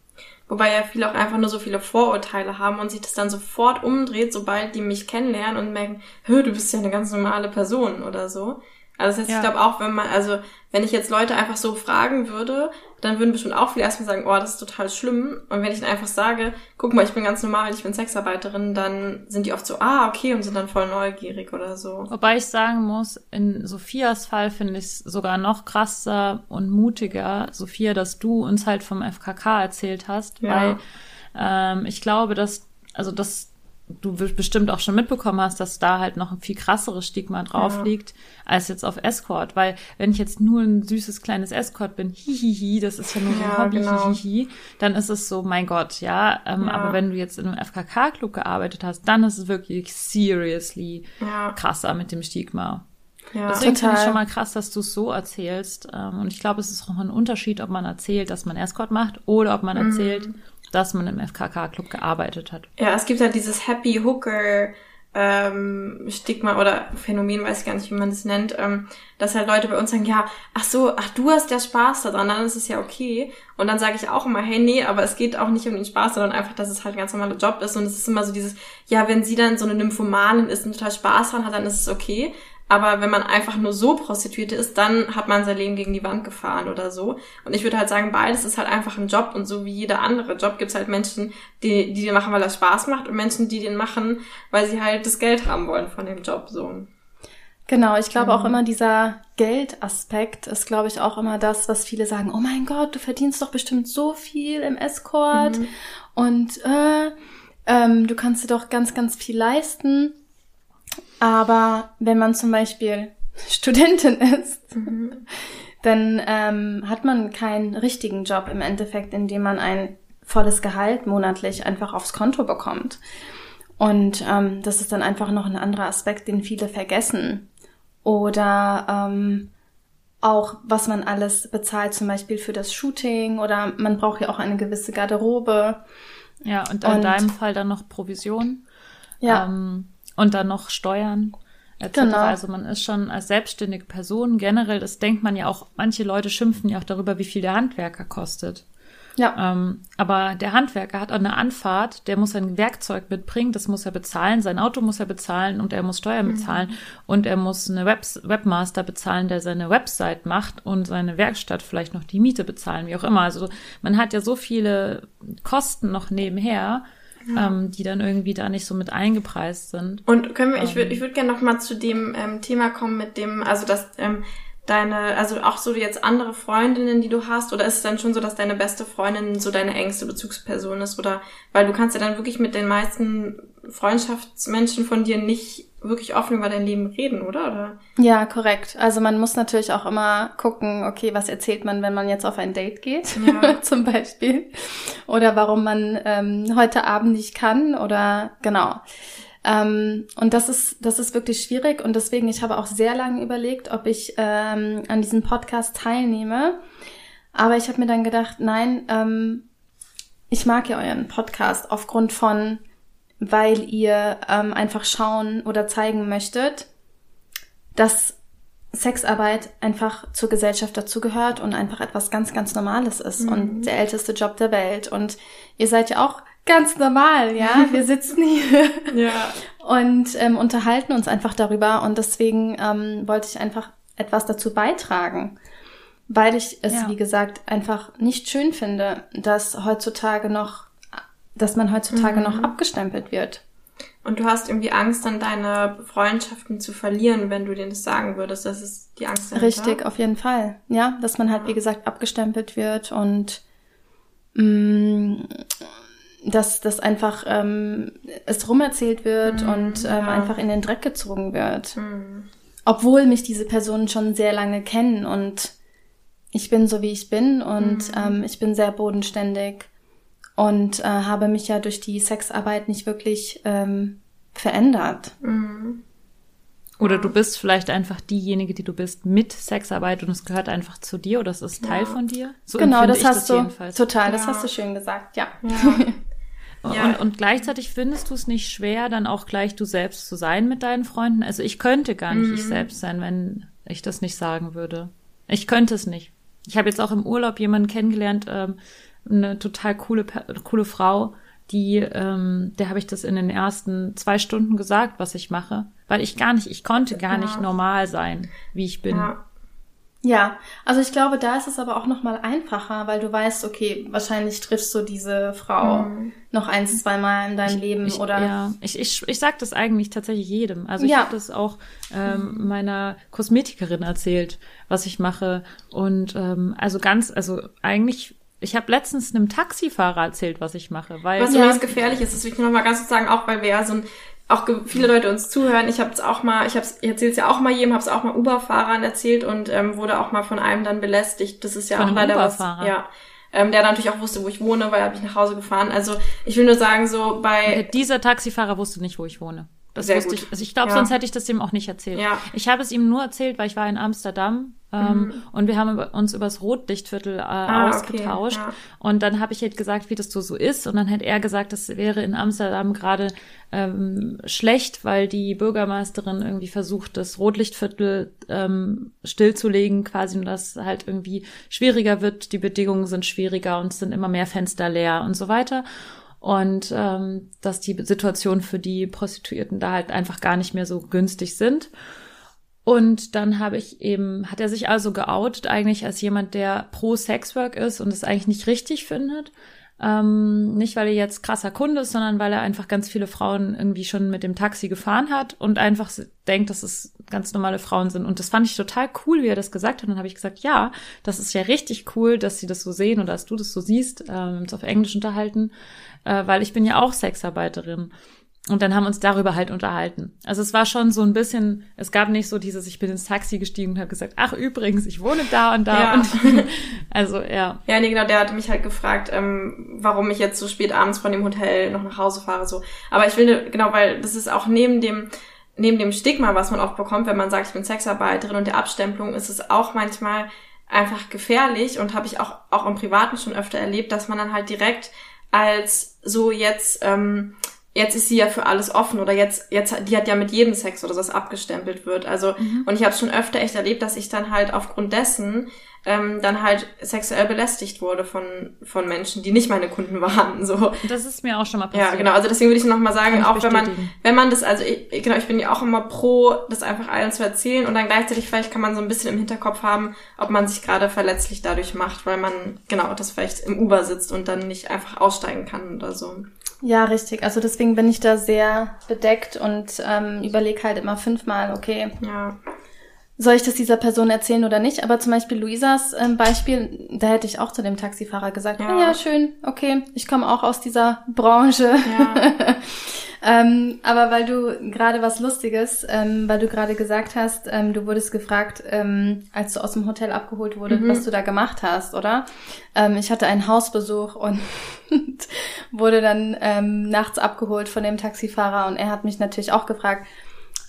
Wobei ja viele auch einfach nur so viele Vorurteile haben und sich das dann sofort umdreht, sobald die mich kennenlernen und merken, hör, du bist ja eine ganz normale Person oder so. Also das heißt, Ja. ich glaube auch, wenn man, also wenn ich jetzt Leute einfach so fragen würde, dann würden bestimmt auch viele erstmal sagen, oh, das ist total schlimm. Und wenn ich dann einfach sage, guck mal, ich bin ganz normal, ich bin Sexarbeiterin, dann sind die oft so, ah, okay, und sind dann voll neugierig oder so. Wobei ich sagen muss, in Sophias Fall finde ich es sogar noch krasser und mutiger, Sophia, dass du uns halt vom FKK erzählt hast, Ja. weil ähm, ich glaube, dass, also dass du bestimmt auch schon mitbekommen hast, dass da halt noch ein viel krasseres Stigma drauf Ja. liegt, als jetzt auf Escort, weil wenn ich jetzt nur ein süßes kleines Escort bin, hihihi, das ist ja nur so ein Ja, Hobby, genau. hihihi, dann ist es so, mein Gott, ja, ähm, Ja. aber wenn du jetzt in einem FKK-Club gearbeitet hast, dann ist es wirklich seriously Ja, krasser mit dem Stigma. ja. Deswegen finde ich schon mal krass, dass du es so erzählst. Ähm, Und ich glaube, es ist auch ein Unterschied, ob man erzählt, dass man Escort macht oder ob man erzählt, dass man im FKK-Club gearbeitet hat. Ja, es gibt halt dieses Happy Hooker ähm, Stigma oder Phänomen, weiß ich gar nicht, wie man das nennt, ähm, dass halt Leute bei uns sagen, ja, ach so, ach du hast ja Spaß daran, dann ist es ja okay. Und dann sage ich auch immer, hey, nee, aber es geht auch nicht um den Spaß, sondern einfach, dass es halt ein ganz normaler Job ist. Und es ist immer so dieses, ja, wenn sie dann so eine Nymphomanin ist und total Spaß dran hat, dann ist es okay. Aber wenn man einfach nur so Prostituierte ist, dann hat man sein Leben gegen die Wand gefahren oder so. Und ich würde halt sagen, beides ist halt einfach ein Job und so wie jeder andere Job gibt es halt Menschen, die, die den machen, weil er Spaß macht und Menschen, die den machen, weil sie halt das Geld haben wollen von dem Job, so. Genau, ich glaube auch immer dieser Geldaspekt ist, glaube ich, auch immer das, was viele sagen, oh mein Gott, du verdienst doch bestimmt so viel im Escort Mhm. und äh, ähm, du kannst dir doch ganz, ganz viel leisten. Aber wenn man zum Beispiel Studentin ist, dann ähm, hat man keinen richtigen Job im Endeffekt, in dem man ein volles Gehalt monatlich einfach aufs Konto bekommt. Und ähm, das ist dann einfach noch ein anderer Aspekt, den viele vergessen. Oder ähm, auch, was man alles bezahlt, zum Beispiel für das Shooting oder man braucht ja auch eine gewisse Garderobe. Ja, und in Und- deinem Fall dann noch Provision. Ja, Ähm, und dann noch Steuern. Etc. Genau. Also man ist schon als selbstständige Person generell, das denkt man ja auch, manche Leute schimpfen ja auch darüber, wie viel der Handwerker kostet. ja, Ähm, aber der Handwerker hat auch eine Anfahrt, der muss ein Werkzeug mitbringen, das muss er bezahlen, sein Auto muss er bezahlen und er muss Steuern bezahlen und er muss eine Webs Webmaster bezahlen, der seine Website macht und seine Werkstatt vielleicht noch die Miete bezahlen, wie auch immer. Also man hat ja so viele Kosten noch nebenher, ähm, die dann irgendwie da nicht so mit eingepreist sind. Und können wir, ich würde ich würd gerne noch mal zu dem ähm, Thema kommen mit dem, also dass ähm, deine, also auch so jetzt andere Freundinnen, die du hast, oder ist es dann schon so, dass deine beste Freundin so deine engste Bezugsperson ist? Oder weil du kannst ja dann wirklich mit den meisten Freundschaftsmenschen von dir nicht wirklich offen über dein Leben reden, oder? oder? ja, korrekt. Also man muss natürlich auch immer gucken, okay, was erzählt man, wenn man jetzt auf ein Date geht, Ja. zum Beispiel. Oder warum man ähm, heute Abend nicht kann oder genau. Ähm, und das ist, das ist wirklich schwierig und deswegen, ich habe auch sehr lange überlegt, ob ich ähm, an diesem Podcast teilnehme. Aber ich habe mir dann gedacht, nein, ähm, ich mag ja euren Podcast aufgrund von, weil ihr ähm, einfach schauen oder zeigen möchtet, dass Sexarbeit einfach zur Gesellschaft dazugehört und einfach etwas ganz, ganz Normales ist und der älteste Job der Welt. Und ihr seid ja auch ganz normal, ja? Wir sitzen hier Ja. und ähm, unterhalten uns einfach darüber und deswegen ähm, wollte ich einfach etwas dazu beitragen, weil ich es, Ja. wie gesagt, einfach nicht schön finde, dass heutzutage noch, dass man heutzutage noch abgestempelt wird. Und du hast irgendwie Angst, dann deine Freundschaften zu verlieren, wenn du denen das sagen würdest. Das ist die Angst dahinter. Richtig, auf jeden Fall. Ja, dass man halt, wie gesagt, abgestempelt wird und mh, dass das einfach ähm, es rumerzählt wird und ähm, ja. einfach in den Dreck gezogen wird. Mhm. Obwohl mich diese Personen schon sehr lange kennen und ich bin so, wie ich bin und ähm, ich bin sehr bodenständig und äh, habe mich ja durch die Sexarbeit nicht wirklich ähm, verändert. Mhm. Oder du bist vielleicht einfach diejenige, die du bist mit Sexarbeit und es gehört einfach zu dir oder es ist Teil von dir. So genau, das hast du jedenfalls. total, das Ja. hast du schön gesagt, ja. Ja. Und, und gleichzeitig findest du es nicht schwer, dann auch gleich du selbst zu sein mit deinen Freunden. Also ich könnte gar nicht ich selbst sein, wenn ich das nicht sagen würde. Ich könnte es nicht. Ich habe jetzt auch im Urlaub jemanden kennengelernt, ähm, eine total coole, coole Frau, die, ähm, der habe ich das in den ersten zwei Stunden gesagt, was ich mache, weil ich gar nicht, ich konnte gar nicht normal sein, wie ich bin. Ja. Ja, also ich glaube, da ist es aber auch noch mal einfacher, weil du weißt, okay, wahrscheinlich triffst du diese Frau noch eins, zweimal in deinem Leben Ich, oder ja, ich, ich, ich sag das eigentlich tatsächlich jedem. Also ich Ja. habe das auch ähm, meiner Kosmetikerin erzählt, was ich mache. Und ähm, also ganz, also eigentlich, ich habe letztens einem Taxifahrer erzählt, was ich mache, weil Was Ja. übrigens gefährlich ist, das will ich nur noch mal ganz kurz sagen, auch weil wir ja so ein, auch viele Leute uns zuhören. Ich habe es auch mal, ich habe ich erzähle es ja auch mal jedem, habe es auch mal Uber-Fahrern erzählt und ähm, wurde auch mal von einem dann belästigt. Das ist ja Von auch leider was. Uber-Fahrer? Ja. Ähm, der natürlich auch wusste, wo ich wohne, weil er mich nach Hause gefahren. Also ich will nur sagen, so bei dieser Taxifahrer wusste nicht, wo ich wohne. Das Sehr wusste gut. ich. Also ich glaube, Ja. sonst hätte ich das ihm auch nicht erzählt. Ja. Ich habe es ihm nur erzählt, weil ich war in Amsterdam ähm, und wir haben uns über das Rotlichtviertel äh, Mhm. Ah, okay, ausgetauscht. ja. Und dann habe ich halt gesagt, wie das so, so ist. Und dann hat er gesagt, das wäre in Amsterdam gerade ähm, schlecht, weil die Bürgermeisterin irgendwie versucht, das Rotlichtviertel ähm, stillzulegen, quasi, und dass halt irgendwie schwieriger wird. Die Bedingungen sind schwieriger und es sind immer mehr Fenster leer und so weiter. Und ähm, dass die Situation für die Prostituierten da halt einfach gar nicht mehr so günstig sind. Und dann habe ich eben, hat er sich also geoutet eigentlich als jemand, der pro Sexwork ist und es eigentlich nicht richtig findet. Ähm, nicht, weil er jetzt krasser Kunde ist, sondern weil er einfach ganz viele Frauen irgendwie schon mit dem Taxi gefahren hat und einfach denkt, dass es ganz normale Frauen sind. Und das fand ich total cool, wie er das gesagt hat. Und dann habe ich gesagt, ja, das ist ja richtig cool, dass sie das so sehen oder dass du das so siehst, ähm, uns auf Englisch unterhalten, äh, weil ich bin ja auch Sexarbeiterin. Und dann haben wir uns darüber halt unterhalten. Also es war schon so ein bisschen, es gab nicht so dieses, ich bin ins Taxi gestiegen und habe gesagt, ach übrigens, ich wohne da und da. Ja. Und, also ja. Ja, nee, genau, der hatte mich halt gefragt, ähm, warum ich jetzt so spät abends von dem Hotel noch nach Hause fahre. so. Aber ich will, genau, weil das ist auch neben dem, neben dem Stigma, was man oft bekommt, wenn man sagt, ich bin Sexarbeiterin und der Abstempelung, ist es auch manchmal einfach gefährlich und habe ich auch, auch im Privaten schon öfter erlebt, dass man dann halt direkt als so jetzt, ähm, jetzt ist sie ja für alles offen oder jetzt, jetzt, die hat ja mit jedem Sex oder so abgestempelt wird. Also, und ich habe schon öfter echt erlebt, dass ich dann halt aufgrund dessen ähm, dann halt sexuell belästigt wurde von, von Menschen, die nicht meine Kunden waren. So. Das ist mir auch schon mal passiert. Ja, genau. Also deswegen würde ich nochmal sagen, auch wenn man, wenn man das, also ich, genau, ich bin ja auch immer pro, das einfach allen zu erzählen und dann gleichzeitig vielleicht kann man so ein bisschen im Hinterkopf haben, ob man sich gerade verletzlich dadurch macht, weil man, genau, das vielleicht im Uber sitzt und dann nicht einfach aussteigen kann oder so. Ja, richtig. Also deswegen bin ich da sehr bedeckt und ähm, überlege halt immer fünfmal, okay, Ja. soll ich das dieser Person erzählen oder nicht? Aber zum Beispiel Luisas ähm, Beispiel, da hätte ich auch zu dem Taxifahrer gesagt, Ja. ja, ja schön, okay, ich komme auch aus dieser Branche. Ja. ähm, aber weil du gerade was Lustiges, ähm, weil du gerade gesagt hast, ähm, du wurdest gefragt, ähm, als du aus dem Hotel abgeholt wurdest, Mhm. was du da gemacht hast, oder? Ähm, ich hatte einen Hausbesuch und wurde dann ähm, nachts abgeholt von dem Taxifahrer und er hat mich natürlich auch gefragt,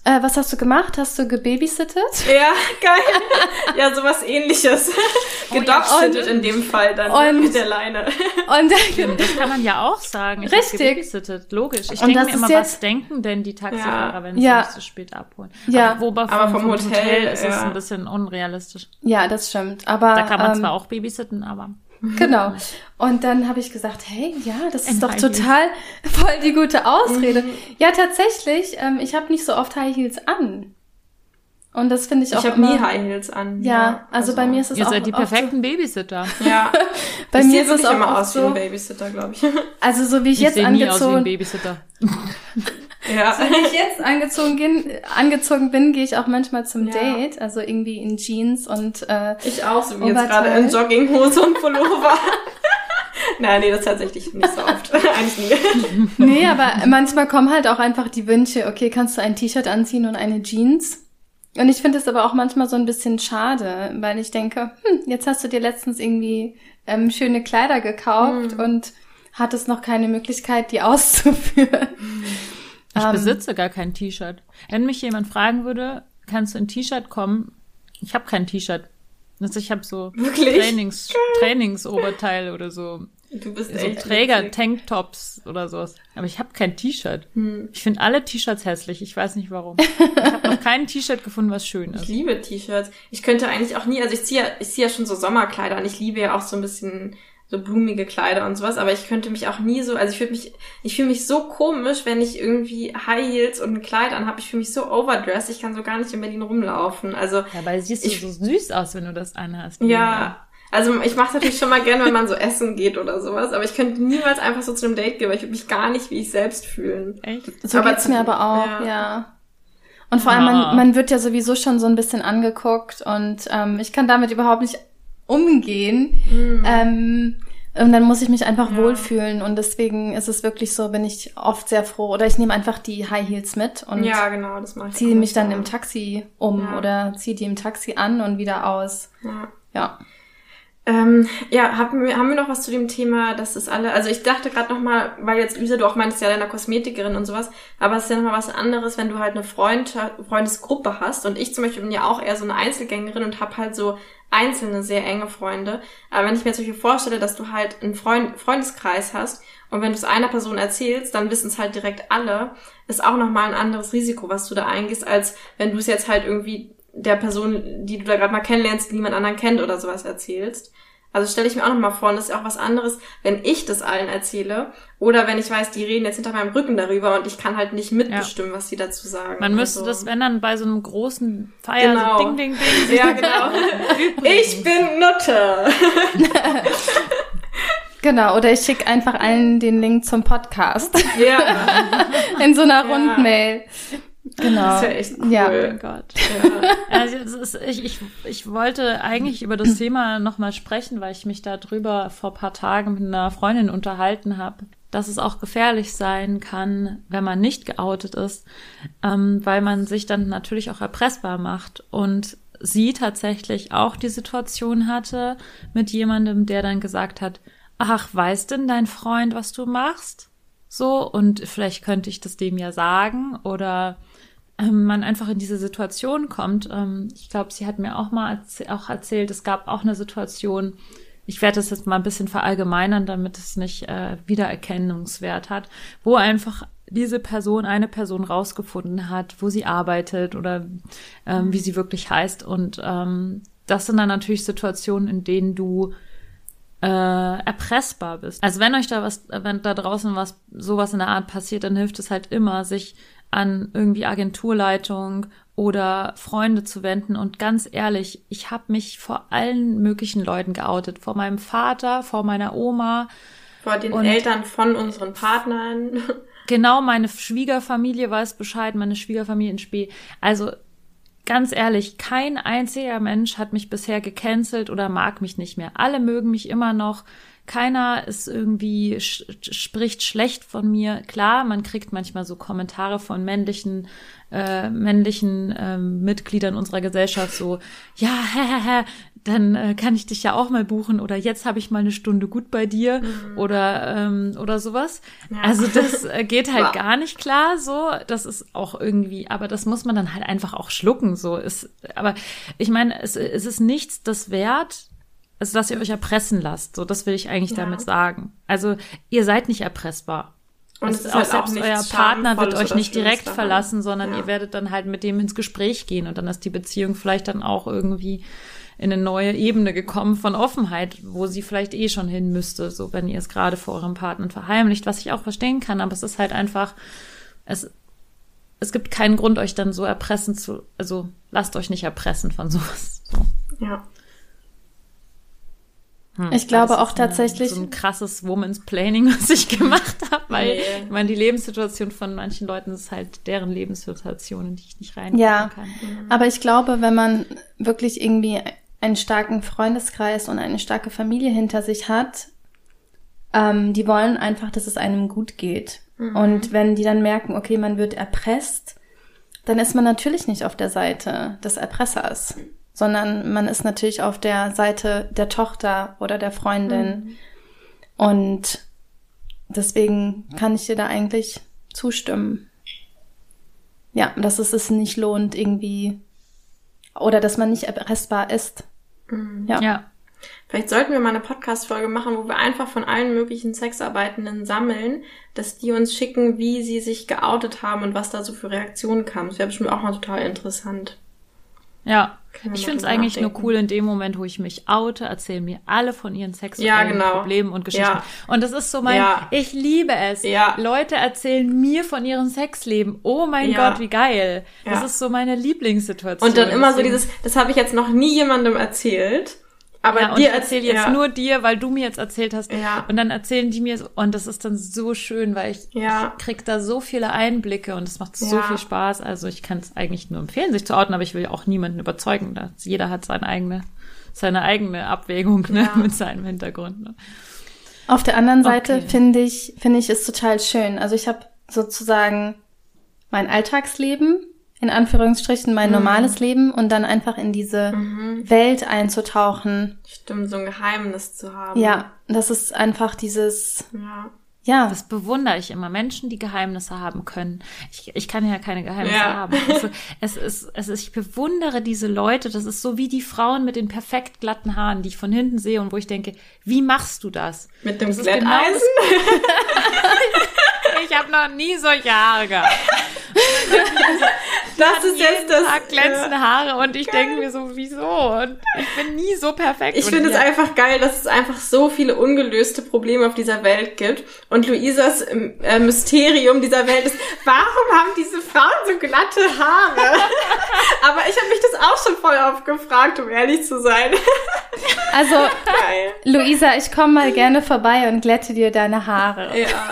äh, was hast du gemacht? Hast du gebabysittet? Ja, geil. Ja, sowas ähnliches. Gedogshittet in dem Fall dann ne, und- mit der Leine. Und Das kann man ja auch sagen. Ich Richtig. Gebabysittet, logisch. Ich Und denke das mir immer, jetzt- was denken denn die Taxifahrer, Ja. wenn sie Ja. mich so spät abholen? Ja. Aber, wobei Aber vom vom, Hotel, Hotel, ist es ja. ein bisschen unrealistisch. ja, das stimmt. Aber Da kann man ähm, zwar auch babysitten, aber Genau. Und dann habe ich gesagt, hey, ja, das ist doch total voll die gute Ausrede. Ja, tatsächlich, ähm, ich habe nicht so oft High Heels an. Und das finde ich auch Ich habe nie High Heels an. Ja, also, bei mir ist es ihr auch seid die perfekten Babysitter. Ja. So, bei ich mir ist es auch immer aus wie ein so, Babysitter, glaube ich. also so wie ich, Ich jetzt sehe nie aus wie ein angezogen, Babysitter. Ja. so wie ich jetzt angezogen, bin, angezogen bin, gehe ich auch manchmal zum Ja. Date, also irgendwie in Jeans und äh, Ich auch, so wie jetzt gerade in Jogginghose und Pullover. Nein, nee, das tatsächlich nicht so oft. Eigentlich nie. Nee, aber manchmal kommen halt auch einfach die Wünsche, okay, kannst du ein T-Shirt anziehen und eine Jeans? Und ich finde es aber auch manchmal so ein bisschen schade, weil ich denke, hm, jetzt hast du dir letztens irgendwie ähm, schöne Kleider gekauft Hm. und hattest noch keine Möglichkeit, die auszuführen. Ich Ähm, besitze gar kein T-Shirt. Wenn mich jemand fragen würde, kannst du in T-Shirt kommen? Ich habe kein T-Shirt. Also ich habe so Wirklich? Trainings, Trainingsoberteil oder so, Du bist so echt Träger, witzig. Tanktops oder sowas. Aber ich habe kein T-Shirt. Hm. Ich finde alle T-Shirts hässlich. Ich weiß nicht warum. Ich habe noch kein T-Shirt gefunden, was schön Ich ist. liebe T-Shirts. Ich könnte eigentlich auch nie, also ich ziehe ja, ich ziehe ja schon so Sommerkleider und ich liebe ja auch so ein bisschen so blumige Kleider und sowas, aber ich könnte mich auch nie so, also ich würde mich, ich fühle mich so komisch, wenn ich irgendwie High Heels und ein Kleid anhabe. Ich fühle mich so overdressed, ich kann so gar nicht in Berlin rumlaufen. Also Dabei siehst du Ich- so süß aus, wenn du das anhast. Ja. Also ich mache natürlich schon mal gerne, wenn man so essen geht oder sowas, aber ich könnte niemals einfach so zu einem Date gehen, weil ich würde mich gar nicht wie ich selbst fühlen. Echt? So Aber geht's mir aber auch, ja. ja. Und vor allem, man, man wird ja sowieso schon so ein bisschen angeguckt und ähm, ich kann damit überhaupt nicht umgehen. Ähm, und dann muss ich mich einfach Ja. wohlfühlen und deswegen ist es wirklich so, bin ich oft sehr froh. Oder ich nehme einfach die High Heels mit und ja, genau, ziehe mich dann im Taxi um Ja. oder ziehe die im Taxi an und wieder aus. Ja. Ja. Ähm, ja, haben wir, haben wir noch was zu dem Thema, dass das alle, also ich dachte gerade nochmal, weil jetzt Luisa, du auch meintest ja deiner Kosmetikerin und sowas, aber es ist ja nochmal was anderes, wenn du halt eine Freund, Freundesgruppe hast und ich zum Beispiel bin ja auch eher so eine Einzelgängerin und habe halt so einzelne, sehr enge Freunde. Aber wenn ich mir jetzt vorstelle, dass du halt einen Freund, Freundeskreis hast und wenn du es einer Person erzählst, dann wissen es halt direkt alle, ist auch nochmal ein anderes Risiko, was du da eingehst, als wenn du es jetzt halt irgendwie der Person, die du da gerade mal kennenlernst, niemand anderen kennt oder sowas erzählst. Also stelle ich mir auch nochmal vor, und das ist ja auch was anderes, wenn ich das allen erzähle oder wenn ich weiß, die reden jetzt hinter meinem Rücken darüber und ich kann halt nicht mitbestimmen, was die dazu sagen. Man müsste also, das, wenn dann bei so einem großen Feier, Genau. so ding, ding, ding. Ja, genau. ich bin Nutte. Genau, oder ich schicke einfach allen den Link zum Podcast Ja, in so einer Ja. Genau. das ist ja echt cool. Ja. Oh mein Gott. Ja. Also es ist, ich, ich, ich wollte eigentlich über das Thema nochmal sprechen, weil ich mich darüber vor paar Tagen mit einer Freundin unterhalten habe, dass es auch gefährlich sein kann, wenn man nicht geoutet ist, ähm, weil man sich dann natürlich auch erpressbar macht und sie tatsächlich auch die Situation hatte mit jemandem, der dann gesagt hat, ach, weiß denn dein Freund, was du machst? So, und vielleicht könnte ich das dem ja sagen oder man einfach in diese Situation kommt. Ähm, ich glaube, sie hat mir auch mal auch erzählt, es gab auch eine Situation, ich werde das jetzt mal ein bisschen verallgemeinern, damit es nicht äh, Wiedererkennungswert hat, wo einfach diese Person eine Person rausgefunden hat, wo sie arbeitet oder ähm, wie sie wirklich heißt. Und ähm, das sind dann natürlich Situationen, in denen du äh, erpressbar bist. Also wenn euch da was, wenn da draußen was, sowas in der Art passiert, dann hilft es halt immer, sich an irgendwie Agenturleitung oder Freunde zu wenden. Und ganz ehrlich, ich habe mich vor allen möglichen Leuten geoutet. Vor meinem Vater, vor meiner Oma. Vor den Eltern von unseren Partnern. Genau, meine Schwiegerfamilie weiß Bescheid, meine Schwiegerfamilie in Spee. Also ganz ehrlich, kein einziger Mensch hat mich bisher gecancelt oder mag mich nicht mehr. Alle mögen mich immer noch. Keiner ist irgendwie sch spricht schlecht von mir. Klar, man kriegt manchmal so Kommentare von männlichen äh, männlichen ähm, Mitgliedern unserer Gesellschaft so, ja, hä, hä, hä, dann äh, kann ich dich ja auch mal buchen oder jetzt habe ich mal eine Stunde gut bei dir oder ähm, oder sowas. Ja. Also das äh, geht halt Ja. gar nicht klar so. Das ist auch irgendwie, aber das muss man dann halt einfach auch schlucken. So ist, aber ich meine, es, es ist nichts das wert, also dass ihr euch erpressen lasst. So, das will ich eigentlich Ja. damit sagen. Also ihr seid nicht erpressbar. Und Es ist auch halt auch selbst nichts euer Partner wird euch nicht direkt verlassen, sondern Ja. ihr werdet dann halt mit dem ins Gespräch gehen und dann ist die Beziehung vielleicht dann auch irgendwie in eine neue Ebene gekommen von Offenheit, wo sie vielleicht eh schon hin müsste, so wenn ihr es gerade vor eurem Partner verheimlicht, was ich auch verstehen kann, aber es ist halt einfach, es, es gibt keinen Grund, euch dann so erpressen zu, also lasst euch nicht erpressen von sowas. So. Ja. Hm. Ich glaube auch tatsächlich- so ein krasses Woman's Planning, was ich gemacht habe, weil Nee. ich meine, die Lebenssituation von manchen Leuten ist halt deren Lebenssituation, in die ich nicht reingucken Ja. kann. Aber ich glaube, wenn man wirklich irgendwie einen starken Freundeskreis und eine starke Familie hinter sich hat, ähm, die wollen einfach, dass es einem gut geht. Und wenn die dann merken, okay, man wird erpresst, dann ist man natürlich nicht auf der Seite des Erpressers, sondern man ist natürlich auf der Seite der Tochter oder der Freundin. Und deswegen kann ich dir da eigentlich zustimmen. Ja, dass es es nicht lohnt, irgendwie oder dass man nicht erpressbar ist. Ja. Ja. Vielleicht sollten wir mal eine Podcast-Folge machen, wo wir einfach von allen möglichen Sexarbeitenden sammeln, dass die uns schicken, wie sie sich geoutet haben und was da so für Reaktionen kamen. Das wäre bestimmt auch mal total interessant. Ja. Wir Ich finde es eigentlich nur cool, in dem Moment, wo ich mich oute, erzählen mir alle von ihren sexuellen Ja, genau. Problemen und Geschichten. Ja. Und das ist so mein, Ja. ich liebe es. Leute erzählen mir von ihrem Sexleben. Oh mein. Gott, wie geil. Das ist so meine Lieblingssituation. Und dann immer so dieses, das habe ich jetzt noch nie jemandem erzählt. Aber ja, und dir ich erzähle jetzt ja, nur dir, weil du mir jetzt erzählt hast. Ja. Und dann erzählen die mir so, und das ist dann so schön, weil ich, Ja. ich krieg da so viele Einblicke und es macht so viel Spaß. Also ich kann es eigentlich nur empfehlen, sich zu outen, aber ich will ja auch niemanden überzeugen. Dass jeder hat seine eigene, seine eigene Abwägung ne, Ja. mit seinem Hintergrund. Ne? Auf der anderen Seite Okay. finde ich, finde ich es total schön. Also ich habe sozusagen mein Alltagsleben, in Anführungsstrichen mein normales Leben und dann einfach in diese Welt einzutauchen. Stimmt, so ein Geheimnis zu haben. Ja, das ist einfach dieses, Ja. ja, Das bewundere ich immer. Menschen, die Geheimnisse haben können. Ich, ich kann ja keine Geheimnisse Ja. haben. Also, es ist, es ist, ich bewundere diese Leute. Das ist so wie die Frauen mit den perfekt glatten Haaren, die ich von hinten sehe und wo ich denke, wie machst du das? Mit dem Das genau Glätteisen. Ich habe noch nie solche Haare gehabt. Das ist jetzt das. Tag glänzende Haare und ich denke mir so, wieso? Und ich bin nie so perfekt. Ich finde es einfach geil, dass es einfach so viele ungelöste Probleme auf dieser Welt gibt. Und Luisas ähm, äh, Mysterium dieser Welt ist, warum haben diese Frauen so glatte Haare? Aber ich habe mich das auch schon voll oft gefragt, um ehrlich zu sein. Also, Geil. Luisa, ich komme mal gerne vorbei und glätte dir deine Haare. Ja.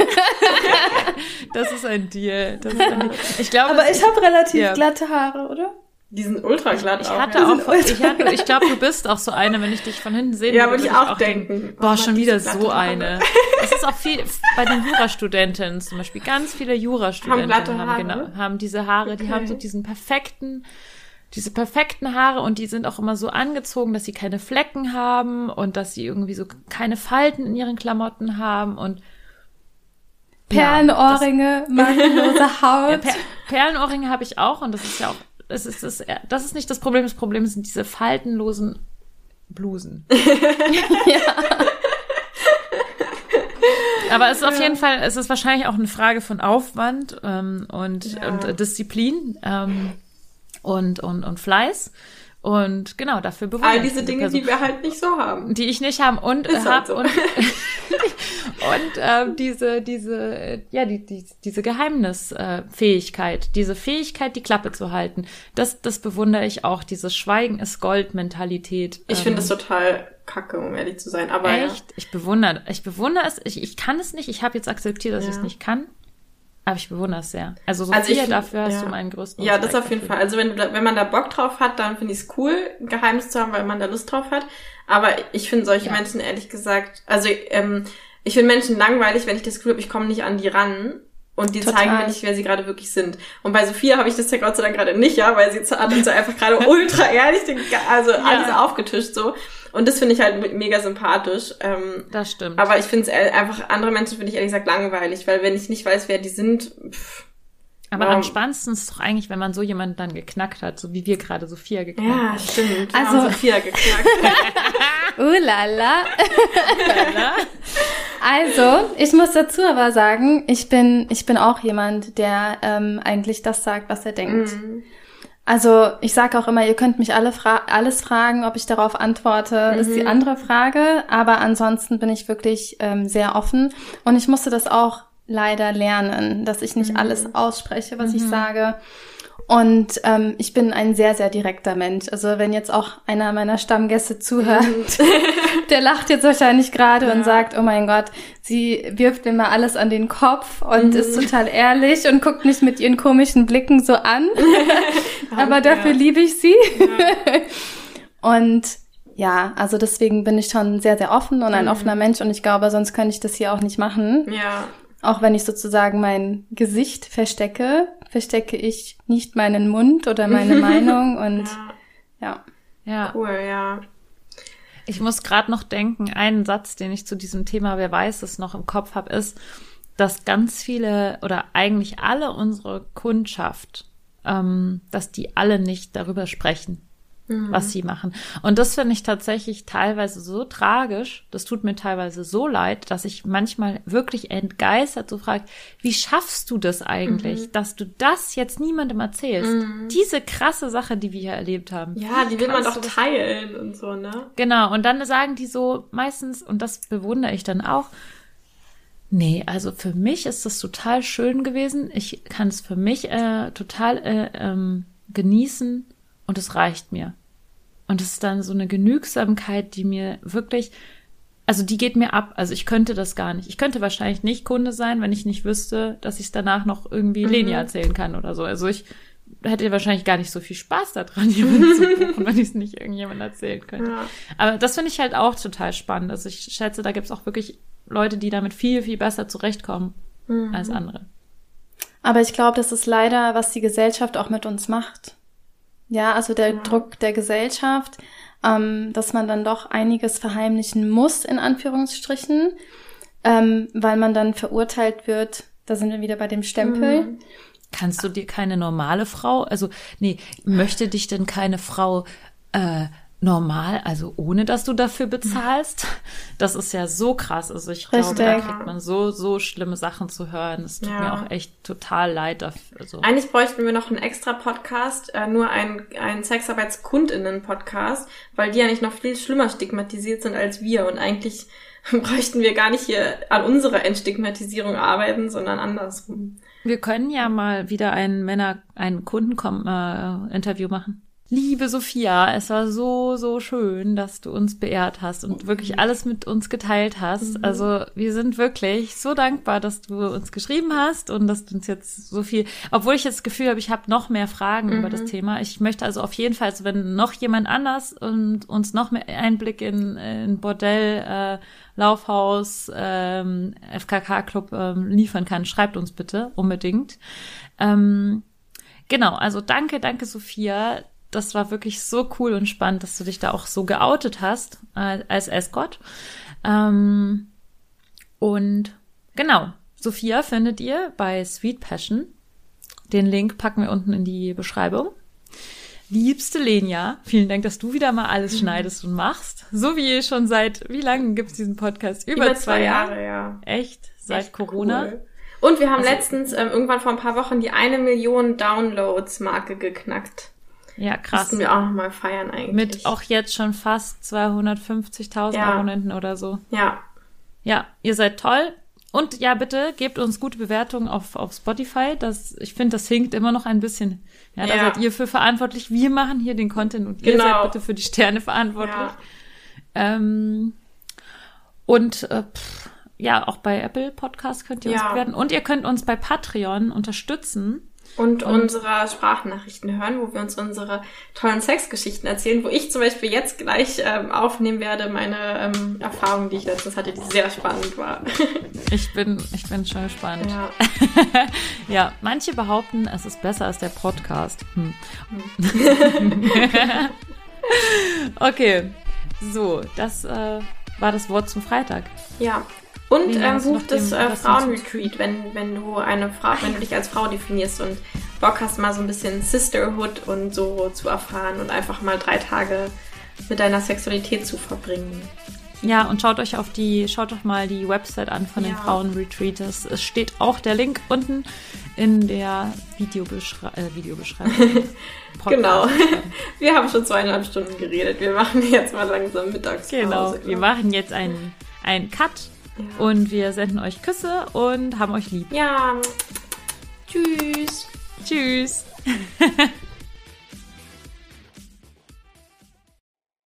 Das ist ein Deal. Das ist ein Deal. Ich glaube, Aber ich habe relativ Ja. Glatte Haare, oder? Die sind ultra glatt ich auch. hatte ja. auch, ich, hatte, ich glaube, du bist auch so eine, wenn ich dich von hinten sehe. Ja, würde ich auch denken. Boah, Warum schon wieder so eine. Es ist auch viel bei den Jurastudentinnen zum Beispiel. Ganz viele Jurastudentinnen Haben haben, genau, haben diese Haare, die Okay. haben so diesen perfekten, diese perfekten Haare und die sind auch immer so angezogen, dass sie keine Flecken haben und dass sie irgendwie so keine Falten in ihren Klamotten haben und Perlenohrringe, makellose Ja, Haut. per Perlenohrringe habe ich auch und das ist ja auch, das ist das, das ist nicht das Problem. Das Problem sind diese faltenlosen Blusen. Aber es ist auf jeden Fall, es ist wahrscheinlich auch eine Frage von Aufwand ähm, und, Ja. und Disziplin ähm, und, und, und Fleiß. Und genau, dafür bewundere All ich diese Dinge, Person die wir halt nicht so haben. die ich nicht haben und Ist halt hab so. und und ähm, diese diese äh, ja die, die diese Geheimnisfähigkeit, äh, diese Fähigkeit die Klappe zu halten das das bewundere ich auch diese Schweigen ist Gold Mentalität Ich ähm, finde das total kacke, um ehrlich zu sein. Aber ja. echt ich bewundere ich bewundere es ich, ich kann es nicht ich habe jetzt akzeptiert dass ich es Ja. nicht kann aber ich bewundere es sehr also so Also ich dafür hast ja. du meinen größten Ja, das auf jeden. Fall. Also wenn, da, wenn man da Bock drauf hat, dann finde ich es cool, ein Geheimnis zu haben, weil man da Lust drauf hat. Aber ich finde solche Ja. Menschen ehrlich gesagt, also ähm, ich finde Menschen langweilig, wenn ich das Gefühl habe, ich komme nicht an die ran. Und die Total. zeigen mir nicht, wer sie gerade wirklich sind. Und bei Sophia habe ich das ja Gott sei Dank gerade nicht, ja, weil sie hat uns ja einfach gerade ultra ehrlich, den, also alles aufgetischt so. Und das finde ich halt mega sympathisch. Ähm, das stimmt aber ich finde es einfach, andere Menschen finde ich ehrlich gesagt langweilig, weil wenn ich nicht weiß, wer die sind, pff, aber warum- am spannendsten ist doch eigentlich wenn man so jemanden dann geknackt hat so wie wir gerade Sophia geknackt ja, haben stimmt. Also- Wir haben Sophia geknackt. Uh la la. Also, ich muss dazu aber sagen, ich bin, ich bin auch jemand, der ähm, eigentlich das sagt, was er denkt. Mhm. Also, ich sage auch immer, ihr könnt mich alle fra alles fragen, ob ich darauf antworte, ist Mhm. die andere Frage. Aber ansonsten bin ich wirklich ähm, sehr offen. Und ich musste das auch leider lernen, dass ich nicht Mhm. alles ausspreche, was ich sage. Und ähm, ich bin ein sehr, sehr direkter Mensch. Also wenn jetzt auch einer meiner Stammgäste zuhört, der lacht jetzt wahrscheinlich gerade und sagt, oh mein Gott, sie wirft mir mal alles an den Kopf und ist total ehrlich und guckt mich mit ihren komischen Blicken so an. Aber dafür liebe ich sie. und ja, also deswegen bin ich schon sehr, sehr offen und ein offener Mensch und ich glaube, sonst könnte ich das hier auch nicht machen. Ja. Auch wenn ich sozusagen mein Gesicht verstecke, verstecke ich nicht meinen Mund oder meine Meinung und ja. ja Cool, ja. Ich muss gerade noch denken, einen Satz, den ich zu diesem Thema, wer weiß es noch im Kopf habe, ist, dass ganz viele oder eigentlich alle unsere Kundschaft, ähm, dass die alle nicht darüber sprechen, was sie machen. Und das finde ich tatsächlich teilweise so tragisch, das tut mir teilweise so leid, dass ich manchmal wirklich entgeistert so frage, wie schaffst du das eigentlich, dass du das jetzt niemandem erzählst? Diese krasse Sache, die wir hier erlebt haben. Ja, die will man doch teilen und so, ne? Genau, und dann sagen die so meistens, und das bewundere ich dann auch, nee, also für mich ist das total schön gewesen. Ich kann es für mich äh, total äh, ähm, genießen und es reicht mir. Und es ist dann so eine Genügsamkeit, die mir wirklich, also die geht mir ab. Also ich könnte das gar nicht. Ich könnte wahrscheinlich nicht Kunde sein, wenn ich nicht wüsste, dass ich es danach noch irgendwie Leni erzählen kann oder so. Also ich hätte wahrscheinlich gar nicht so viel Spaß daran, jemanden zu buchen, wenn ich es nicht irgendjemandem erzählen könnte. Ja. Aber das finde ich halt auch total spannend. Also ich schätze, da gibt es auch wirklich Leute, die damit viel, viel besser zurechtkommen als andere. Aber ich glaube, das ist leider, was die Gesellschaft auch mit uns macht. Ja, also der Druck der Gesellschaft, ähm, dass man dann doch einiges verheimlichen muss, in Anführungsstrichen, ähm, weil man dann verurteilt wird. Da sind wir wieder bei dem Stempel. Kannst du dir keine normale Frau, also nee, möchte dich denn keine Frau äh, normal, also ohne dass du dafür bezahlst. Das ist ja so krass. Also ich glaube, da Richtig. kriegt man so, so schlimme Sachen zu hören. Es tut Ja. mir auch echt total leid dafür. Also, Eigentlich bräuchten wir noch einen extra Podcast, äh, nur ein, ein Sexarbeitskundinnen-Podcast, weil die ja nicht noch viel schlimmer stigmatisiert sind als wir. Und eigentlich bräuchten wir gar nicht hier an unserer Entstigmatisierung arbeiten, sondern andersrum. wir können ja mal wieder ein Männer, ein Kundeninterview machen. Liebe Sophia, es war so, so schön, dass du uns beehrt hast und wirklich alles mit uns geteilt hast. Also wir sind wirklich so dankbar, dass du uns geschrieben hast und dass du uns jetzt so viel, obwohl ich jetzt das Gefühl habe, ich habe noch mehr Fragen über das Thema. Ich möchte also auf jeden Fall, also wenn noch jemand anders und uns noch mehr Einblick in, in Bordell, äh, Laufhaus, ähm, FKK-Club ähm, liefern kann, schreibt uns bitte unbedingt. Ähm, genau, also danke, danke Sophia. Das war wirklich so cool und spannend, dass du dich da auch so geoutet hast äh, als Escort. Ähm, und genau, Sophia findet ihr bei Sweet Passion. Den Link packen wir unten in die Beschreibung. Liebste Lenia, vielen Dank, dass du wieder mal alles schneidest und machst. So wie schon seit, wie lange gibt's diesen Podcast? Über, zwei, Jahre. ja. Echt? Seit Echt Corona? cool. Und wir haben Also- letztens ähm, irgendwann vor ein paar Wochen die eine Million Downloads-Marke geknackt. Ja, krass. Müssten wir auch nochmal feiern eigentlich. Mit auch jetzt schon fast 250.000 Ja. Abonnenten oder so. Ja, Ja, ihr seid toll. Und ja, bitte gebt uns gute Bewertungen auf, auf Spotify. Das, ich finde, das hinkt immer noch ein bisschen. Ja, da Ja. seid ihr für verantwortlich. Wir machen hier den Content und ihr Genau. seid bitte für die Sterne verantwortlich. ja. Ähm, und äh, pff, ja, auch bei Apple Podcast könnt ihr uns Ja. bewerten. Und ihr könnt uns bei Patreon unterstützen. Und, unsere Sprachnachrichten hören, wo wir uns unsere tollen Sexgeschichten erzählen, wo ich zum Beispiel jetzt gleich ähm, aufnehmen werde, meine ähm, Erfahrung, die ich letztens hatte, die sehr spannend war. Ich bin, ich bin schon gespannt. ja. Ja, manche behaupten, es ist besser als der Podcast. Hm. okay, so, das äh, war das Wort zum Freitag. Ja. Und ähm, buch das äh, Frauenretreat, wenn, wenn du eine Frau, wenn du dich als Frau definierst und Bock hast, mal so ein bisschen Sisterhood und so zu erfahren und einfach mal drei Tage mit deiner Sexualität zu verbringen. Ja, und schaut euch auf die, schaut doch mal die Website an von den Ja. Frauenretreat. Es, es steht auch der Link unten in der Videobeschrei äh, Videobeschreibung. Genau. Wir haben schon zweieinhalb Stunden geredet. Wir machen jetzt mal langsam Mittagspause. Genau. Wir glaub machen jetzt einen, einen Cut und wir senden euch Küsse und haben euch lieb. Ja. Tschüss. Tschüss.